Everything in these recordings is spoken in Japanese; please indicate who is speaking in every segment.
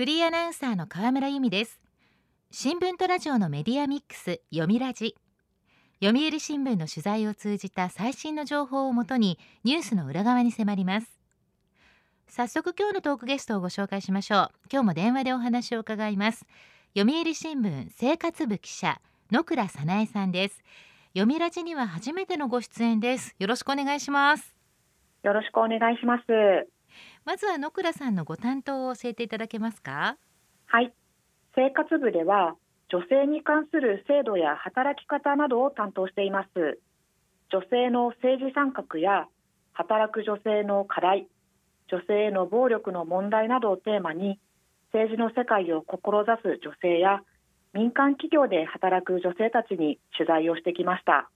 Speaker 1: フリーアナウンサーの河村由美です。新聞とラジオのメディアミックス読みラジ。読売新聞の取材を通じた最新の情報をもとにニュースの裏側に迫ります。早速今日のトークゲストをご紹介しましょう。今日も電話でお話を伺います。読売新聞生活部記者野倉早苗さんです。読みラジには初めてのご出演です。よろしくお願いします。
Speaker 2: よろしくお願いします。
Speaker 1: まずは野倉さんのご担当を教えていただけますか？
Speaker 2: はい。生活部では女性に関する制度や働き方などを担当しています。女性の政治参画や働く女性の課題女性への暴力の問題などをテーマに政治の世界を志す女性や民間企業で働く女性たちに取材をしてきました。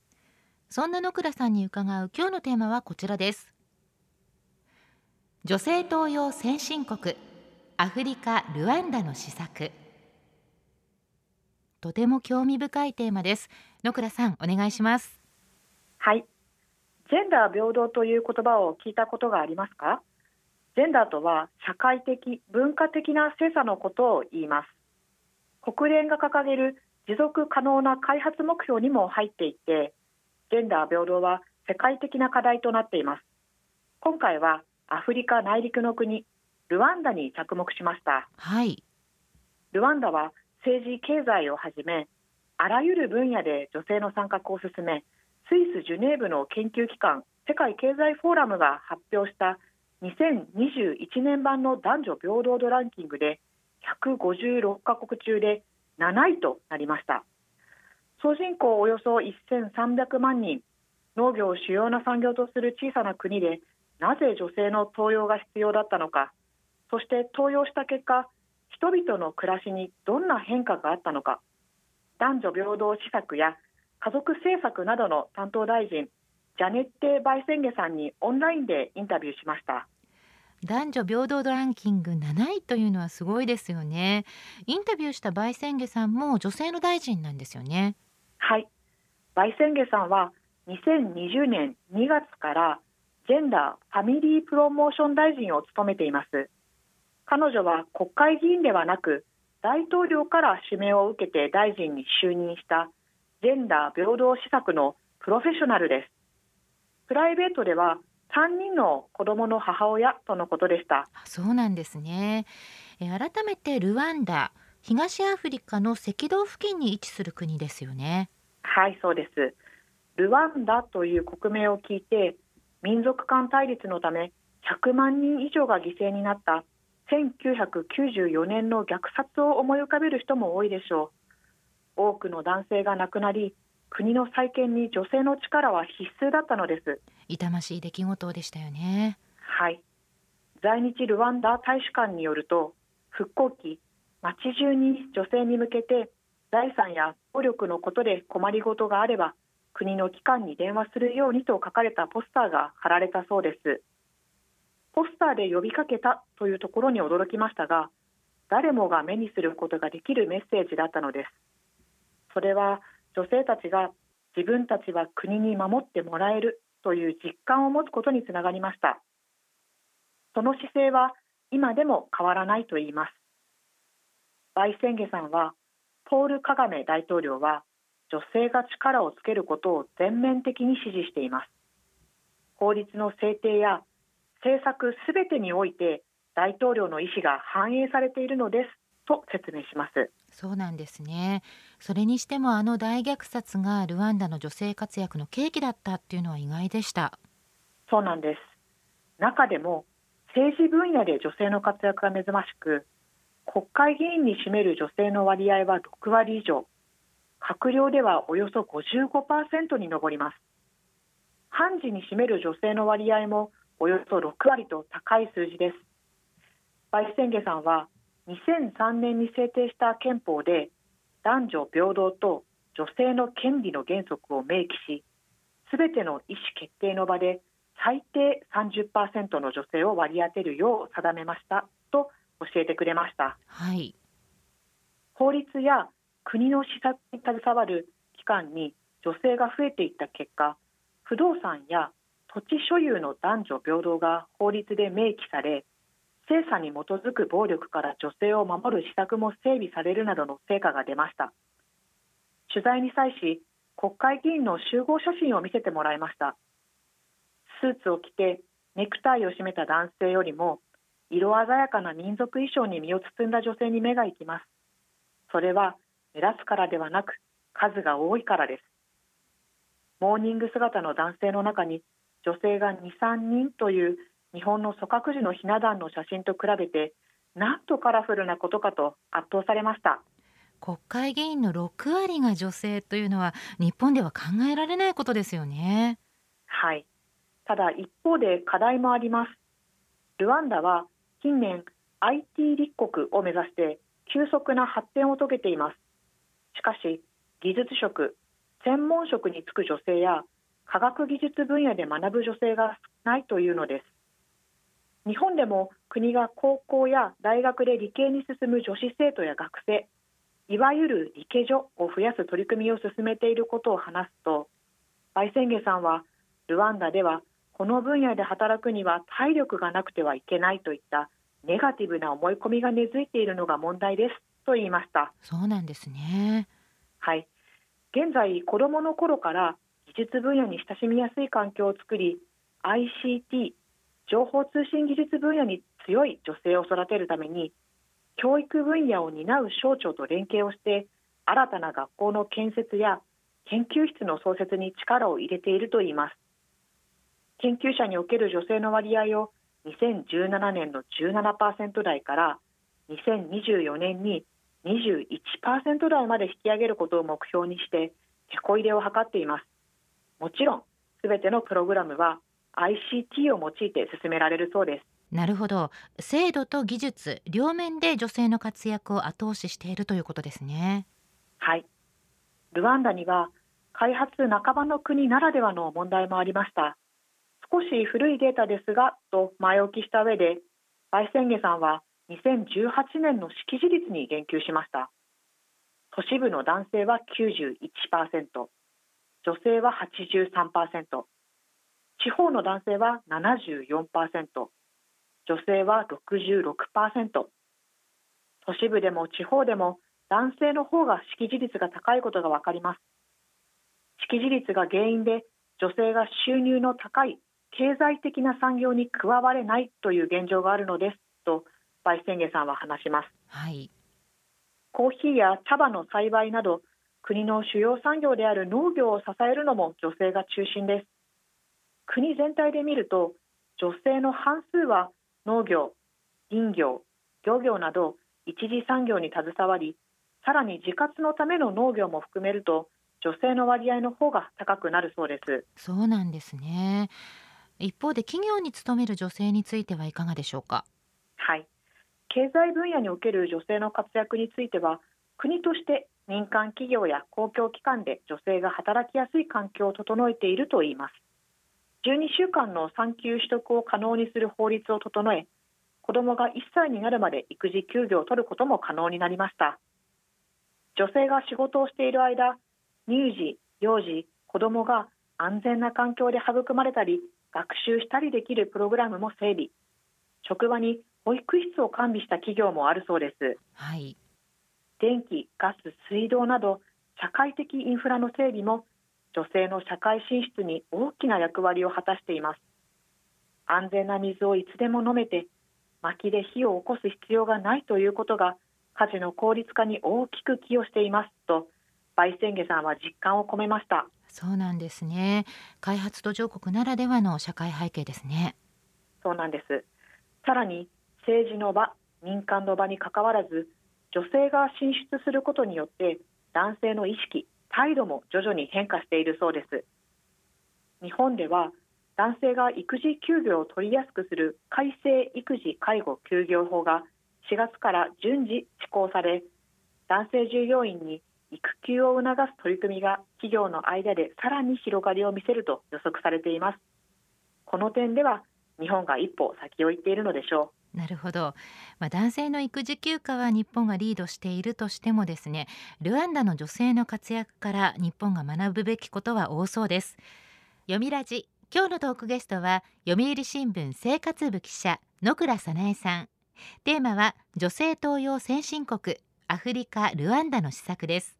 Speaker 1: そんな野倉さんに伺う今日のテーマはこちらです女性登用先進国アフリカ・ルワンダの施策。とても興味深いテーマです。野倉さんお願いします。
Speaker 2: はい。ジェンダー平等という言葉を聞いたことがありますか？ジェンダーとは社会的文化的な性差のことを言います。国連が掲げる持続可能な開発目標にも入っていてジェンダー平等は世界的な課題となっています。今回はアフリカ内陸の国ルワンダに着目しました。
Speaker 1: はい。
Speaker 2: ルワンダは政治経済をはじめあらゆる分野で女性の参画を進めスイス・ジュネーブの研究機関世界経済フォーラムが発表した2021年版の男女平等度ランキングで156カ国中で7位となりました。総人口およそ1300万人農業を主要な産業とする小さな国でなぜ女性の登用が必要だったのか。そして登用した結果人々の暮らしにどんな変化があったのか。男女平等施策や家族政策などの担当大臣ジャネッテ・バイセンゲさんにオンラインでインタビューしました。
Speaker 1: 男女平等度ランキング7位というのはすごいですよね。インタビューしたバイセンゲさんも女性の大臣なんですよね。
Speaker 2: はい。バイセンゲさんは2020年2月からジェンダー・ファミリープロモーション大臣を務めています。彼女は国会議員ではなく大統領から指名を受けて大臣に就任したジェンダー平等施策のプロフェッショナルです。プライベートでは3人の子供の母親とのことでした。
Speaker 1: そうなんですね。え改めてルワンダ東アフリカの赤道付近に位置する国ですよね。
Speaker 2: はいそうです。ルワンダという国名を聞いて民族間対立のため100万人以上が犠牲になった1994年の虐殺を思い浮かべる人も多いでしょう。多くの男性が亡くなり国の再建に女性の力は必須だったのです。
Speaker 1: 痛ましい出来事でしたよね。
Speaker 2: はい。在日ルワンダ大使館によると復興期町中に女性に向けて財産や暴力のことで困りごとがあれば国の機関に電話するようにと書かれたポスターが貼られたそうです。ポスターで呼びかけたというところに驚きましたが誰もが目にすることができるメッセージだったのです。それは女性たちが自分たちは国に守ってもらえるという実感を持つことにつながりました。その姿勢は今でも変わらないと言います。バイセンゲさんはポール・カガメ大統領は女性が力をつけることを全面的に支持しています。法律の制定や政策すべてにおいて大統領の意思が反映されているのですと説明します。
Speaker 1: そうなんですね。それにしてもあの大虐殺がルワンダの女性活躍の契機だったっていうのは意外でした。
Speaker 2: そうなんです。中でも政治分野で女性の活躍が目覚ましく国会議員に占める女性の割合は6割以上閣僚ではおよそ55%に上ります。判事に占める女性の割合もおよそ6割と高い数字です。バイセンゲさんは2003年に制定した憲法で男女平等と女性の権利の原則を明記しすべての意思決定の場で最低30%の女性を割り当てるよう定めましたと教えてくれました、
Speaker 1: はい、
Speaker 2: 法律や国の施策に携わる機関に女性が増えていった結果不動産や土地所有の男女平等が法律で明記され性差に基づく暴力から女性を守る施策も整備されるなどの成果が出ました。取材に際し国会議員の集合写真を見せてもらいました。スーツを着てネクタイを締めた男性よりも色鮮やかな民族衣装に身を包んだ女性に目が行きます。それは目立つからではなく数が多いからです。モーニング姿の男性の中に女性が2、3人という日本の組閣時のひな壇の写真と比べてなんとカラフルなことかと圧倒されました。
Speaker 1: 国会議員の6割が女性というのは日本では考えられないことですよね。
Speaker 2: はい。ただ一方で課題もあります。ルワンダは近年 IT 立国を目指して急速な発展を遂げています。しかし技術職専門職に就く女性や科学技術分野で学ぶ女性が少ないというのです。日本でも国が高校や大学で理系に進む女子生徒や学生いわゆる理系女を増やす取り組みを進めていることを話すとバイセンゲさんはルワンダではこの分野で働くには体力がなくてはいけないといったネガティブな思い込みが根付いているのが問題ですと言いました。
Speaker 1: そうなんですね。
Speaker 2: はい。現在子どもの頃から技術分野に親しみやすい環境を作り ICT 情報通信技術分野に強い女性を育てるために教育分野を担う省庁と連携をして新たな学校の建設や研究室の創設に力を入れているといいます。研究者における女性の割合を2017年の17%台から2024年に21%台まで引き上げることを目標にして手こ入れを図っています。もちろんすべてのプログラムは ICT を用いて進められるそうです。
Speaker 1: なるほど。制度と技術両面で女性の活躍を後押ししているということですね。
Speaker 2: はい。ルワンダには開発半ばの国ならではの問題もありました。少し古いデータですがと前置きした上でバイセンゲさんは2018年の識字率に言及しました。都市部の男性は91%女性は83%地方の男性は74%女性は66%都市部でも地方でも男性の方が識字率が高いことが分かります。識字率が原因で女性が収入の高い経済的な産業に加われないという現状があるのですとバイセンゲさんは話します、
Speaker 1: はい、
Speaker 2: コーヒーや茶葉の栽培など国の主要産業である農業を支えるのも女性が中心です。国全体で見ると女性の半数は農業、林業、漁業など一次産業に携わりさらに自活のための農業も含めると女性の割合の方が高くなるそうです。
Speaker 1: そうなんですね。一方で企業に勤める女性についてはいかがでしょうか？
Speaker 2: はい経済分野における女性の活躍については国として民間企業や公共機関で女性が働きやすい環境を整えているといいます。12週間の産休取得を可能にする法律を整え子どもが1歳になるまで育児休業を取ることも可能になりました。女性が仕事をしている間乳児幼児子どもが安全な環境で育まれたり学習したりできるプログラムも整備。職場に保育室を完備した企業もあるそうです、
Speaker 1: はい、
Speaker 2: 電気ガス水道など社会的インフラの整備も女性の社会進出に大きな役割を果たしています。安全な水をいつでも飲めて薪で火を起こす必要がないということが家事の効率化に大きく寄与していますとバイセンゲさんは実感を込めました。
Speaker 1: そうなんですね。開発途上国ならではの社会背景ですね。
Speaker 2: そうなんです。さらに政治の場民間の場にかかわらず女性が進出することによって男性の意識態度も徐々に変化しているそうです。日本では男性が育児休業を取りやすくする改正育児介護休業法が4月から順次施行され男性従業員に育休を促す取り組みが企業の間でさらに広がりを見せると予測されています。この点では日本が一歩先を行っているのでしょう。
Speaker 1: なるほど、まあ、男性の育児休暇は日本がリードしているとしてもですねルワンダの女性の活躍から日本が学ぶべきことは多そうです。読みラジ。今日のトークゲストは読売新聞生活部記者野倉早苗さん。テーマは女性登用先進国アフリカルワンダの施策です。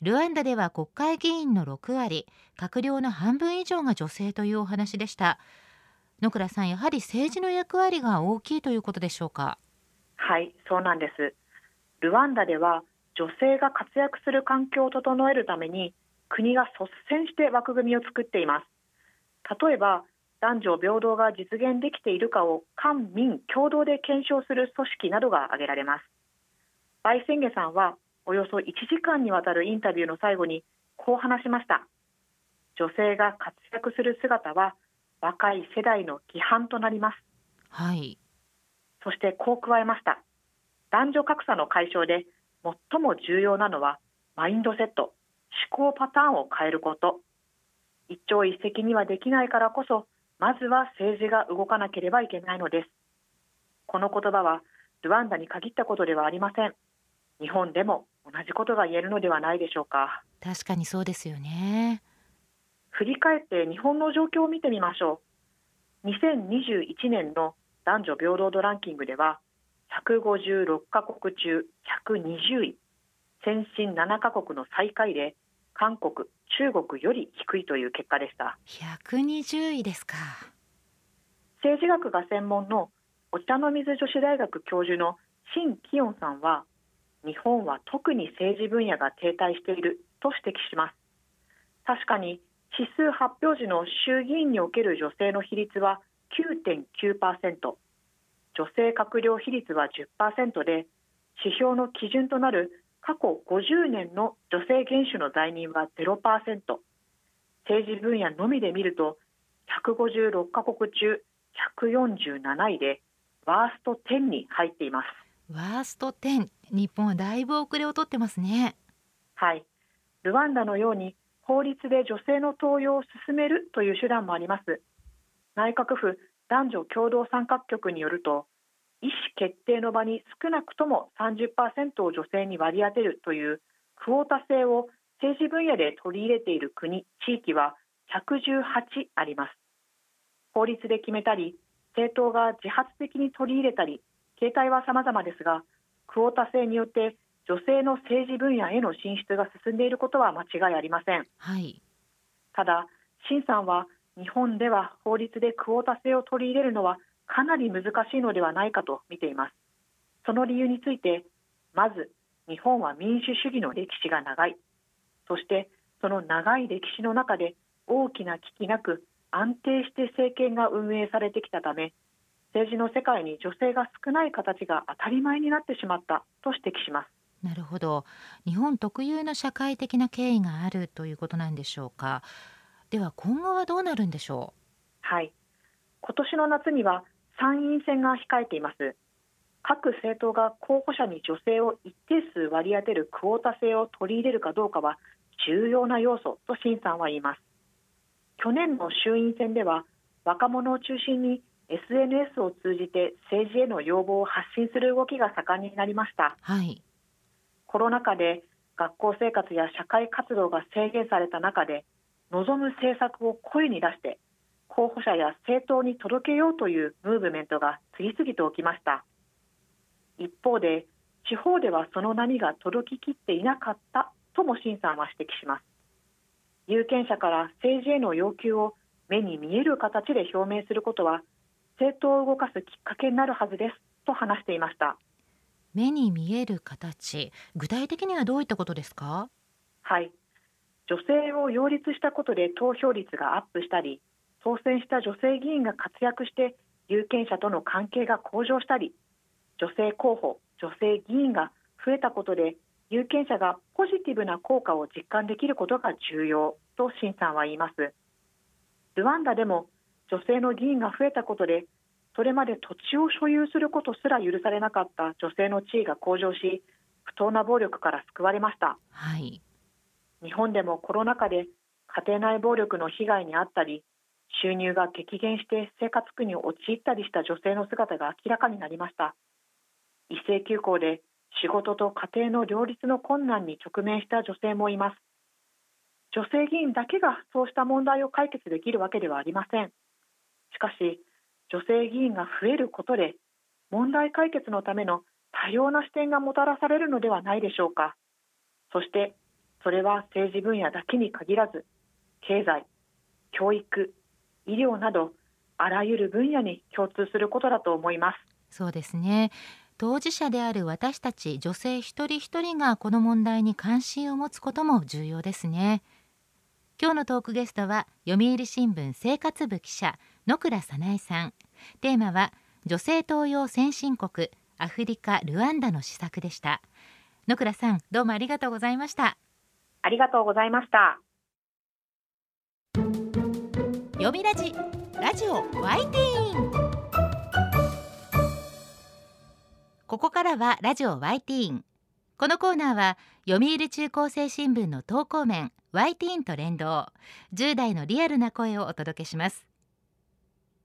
Speaker 1: ルワンダでは国会議員の6割閣僚の半分以上が女性というお話でした。野倉さんやはり政治の役割が大きいということでしょうか？
Speaker 2: はいそうなんです。ルワンダでは女性が活躍する環境を整えるために国が率先して枠組みを作っています。例えば男女平等が実現できているかを官民共同で検証する組織などが挙げられます。バイセンゲさんはおよそ1時間にわたるインタビューの最後にこう話しました。女性が活躍する姿は若い世代の規範となります。
Speaker 1: はい。
Speaker 2: そしてこう加えました。男女格差の解消で最も重要なのはマインドセット思考パターンを変えること。一朝一夕にはできないからこそまずは政治が動かなければいけないのです。この言葉はルワンダに限ったことではありません。日本でも同じことが言えるのではないでしょうか。
Speaker 1: 確かにそうですよね
Speaker 2: 振り返って日本の状況を見てみましょう。2021年の男女平等度ランキングでは156カ国中120位。先進7カ国の最下位で韓国中国より低いという結果でした。
Speaker 1: 120位ですか。
Speaker 2: 政治学が専門のお茶の水女子大学教授の新キヨンさんは日本は特に政治分野が停滞していると指摘します。確かに指数発表時の衆議院における女性の比率は9.9%女性閣僚比率は10%で指標の基準となる過去50年の女性元首の在任は0%政治分野のみで見ると156カ国中147位でワースト10に入っています。
Speaker 1: ワースト10日本はだいぶ遅れをとってますね。
Speaker 2: はい。ルワンダのように法律で女性の登用を進めるという手段もあります。内閣府男女共同参画局によると意思決定の場に少なくとも30%を女性に割り当てるというクオータ制を政治分野で取り入れている国地域は118あります。法律で決めたり政党が自発的に取り入れたり形態は様々ですがクオータ制によって女性の政治分野への進出が進んでいることは間違いありません、
Speaker 1: はい、
Speaker 2: ただ新さんは日本では法律でクオータ制を取り入れるのはかなり難しいのではないかと見ています。その理由についてまず日本は民主主義の歴史が長い。そしてその長い歴史の中で大きな危機なく安定して政権が運営されてきたため政治の世界に女性が少ない形が当たり前になってしまったと指摘します
Speaker 1: なるほど。日本特有の社会的な経緯があるということなんでしょうか。では今後はどうなるんでしょう？
Speaker 2: はい。今年の夏には参院選が控えています。各政党が候補者に女性を一定数割り当てるクオータ制を取り入れるかどうかは重要な要素と新さんは言います。去年の衆院選では若者を中心に SNS を通じて政治への要望を発信する動きが盛んになりました、
Speaker 1: はい、
Speaker 2: コロナ禍で学校生活や社会活動が制限された中で望む政策を声に出して候補者や政党に届けようというムーブメントが次々と起きました。一方で地方ではその波が届ききっていなかったとも新さんは指摘します。有権者から政治への要求を目に見える形で表明することは政党を動かすきっかけになるはずですと話していました。
Speaker 1: 目に見える形。具体的にはどういったことですか？
Speaker 2: はい。女性を擁立したことで投票率がアップしたり当選した女性議員が活躍して有権者との関係が向上したり女性候補女性議員が増えたことで有権者がポジティブな効果を実感できることが重要と新さんは言います。ルワンダでも女性の議員が増えたことでそれまで土地を所有することすら許されなかった女性の地位が向上し不当な暴力から救われました、
Speaker 1: はい、
Speaker 2: 日本でもコロナ禍で家庭内暴力の被害に遭ったり収入が激減して生活苦に陥ったりした女性の姿が明らかになりました。一斉休校で仕事と家庭の両立の困難に直面した女性もいます。女性議員だけがそうした問題を解決できるわけではありません。しかし女性議員が増えることで問題解決のための多様な視点がもたらされるのではないでしょうか。そしてそれは政治分野だけに限らず経済教育医療などあらゆる分野に共通することだと思います。
Speaker 1: そうですね。当事者である私たち女性一人一人がこの問題に関心を持つことも重要ですね。今日のトークゲストは読売新聞生活部記者野倉早苗さん。テーマは女性登用先進国アフリカルワンダの施策でした。野倉さんどうもありがとうございました。
Speaker 2: ありがとうございました。
Speaker 1: 読みラジラジオワイティーン。ここからはラジオワイティーン。このコーナーは読売中高生新聞の投稿面ワイティーンと連動。10代のリアルな声をお届けします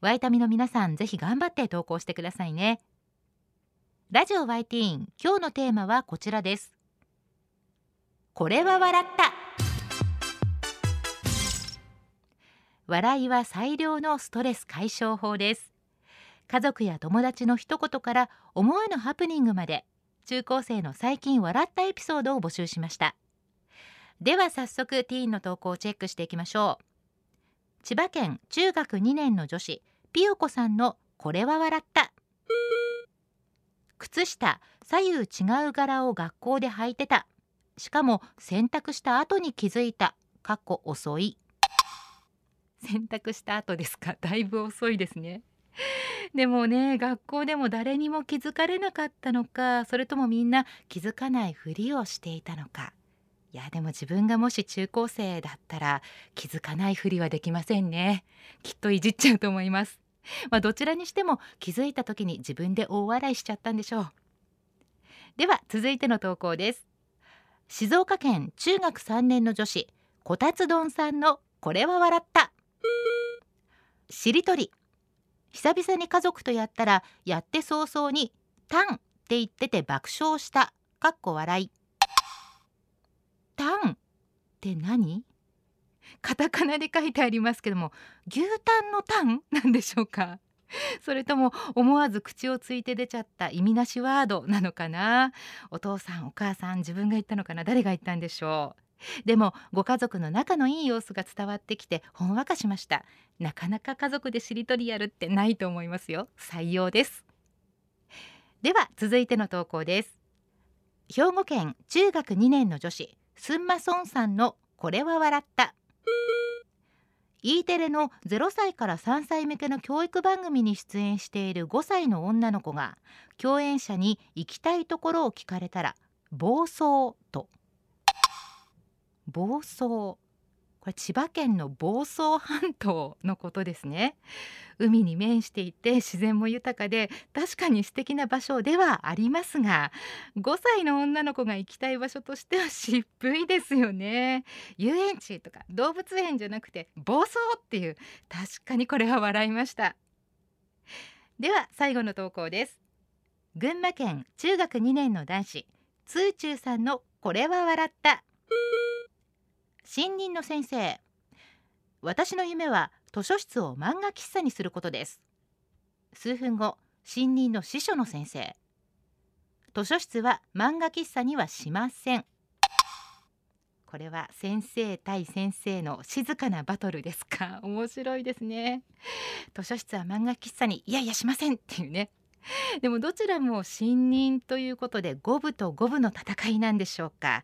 Speaker 1: ワイタミの皆さんぜひ頑張って投稿してくださいね。ラジオワイティーン今日のテーマはこちらです。これは笑った。笑いは最良のストレス解消法です。家族や友達の一言から思わぬハプニングまで中高生の最近笑ったエピソードを募集しました。では早速ティーンの投稿をチェックしていきましょう。千葉県中学2年の女子ピヨコさんのこれは笑った。靴下左右違う柄を学校で履いてた。しかも洗濯した後に気づいた。かっこ遅い。洗濯した後ですか？だいぶ遅いですね。でもね学校でも誰にも気づかれなかったのかそれともみんな気づかないふりをしていたのか。いやでも自分がもし中高生だったら気づかないふりはできませんね。きっといじっちゃうと思います。まあどちらにしても気づいた時に自分で大笑いしちゃったんでしょう。では続いての投稿です。静岡県中学3年の女子こたつ丼さんのこれは笑った。しりとり。久々に家族とやったらやって早々に「タン」って言ってて爆笑した。かっこ笑い。タンって何？カタカナで書いてありますけども牛タンのタン？なんでしょうか？それとも思わず口をついて出ちゃった意味なしワードなのかな？お父さんお母さん自分が言ったのかな？誰が言ったんでしょう？でもご家族の仲のいい様子が伝わってきてほんわかしました。なかなか家族でしりとりやるってないと思いますよ。採用です。では続いての投稿です。兵庫県中学2年の女子。スンマソンさんのこれは笑った。E テレの0歳から3歳向けの教育番組に出演している5歳の女の子が共演者に行きたいところを聞かれたら暴走と。暴走。これ千葉県の房総半島のことですね。海に面していて自然も豊かで確かに素敵な場所ではありますが5歳の女の子が行きたい場所としては渋いですよね。遊園地とか動物園じゃなくて房総っていう確かにこれは笑いました。では最後の投稿です。群馬県中学2年の男子ツーチューさんのこれは笑った。新任の先生。私の夢は図書室を漫画喫茶にすることです。数分後新任の司書の先生。図書室は漫画喫茶にはしません。これは先生対先生の静かなバトルですか？面白いですね。図書室は漫画喫茶にいやいやしませんっていうね。でもどちらも新任ということで五分と五分の戦いなんでしょうか？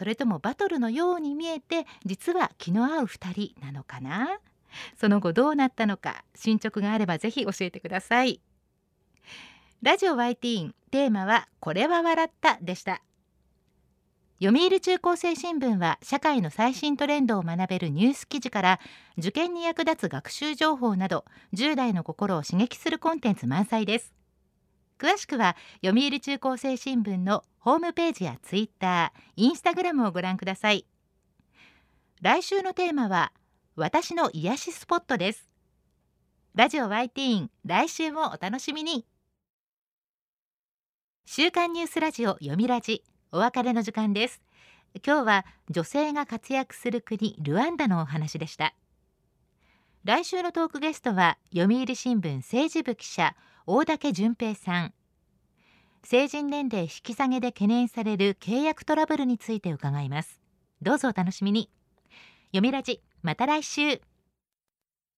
Speaker 1: それともバトルのように見えて実は気の合う2人なのかな？その後どうなったのか進捗があればぜひ教えてください。ラジオ YT テーマはこれは笑ったでした。読売中高生新聞は社会の最新トレンドを学べるニュース記事から受験に役立つ学習情報など10代の心を刺激するコンテンツ満載です。詳しくは読売中高生新聞のホームページやツイッター、インスタグラムをご覧ください。来週のテーマは私の癒しスポットです。ラジオ YT ーン来週もお楽しみに。週刊ニュースラジオ読みラジお別れの時間です。今日は女性が活躍する国ルワンダのお話でした。来週のトークゲストは読売新聞政治部記者大竹淳平さん。成人年齢引き下げで懸念される契約トラブルについて伺います。どうぞお楽しみに。読みラジまた来週。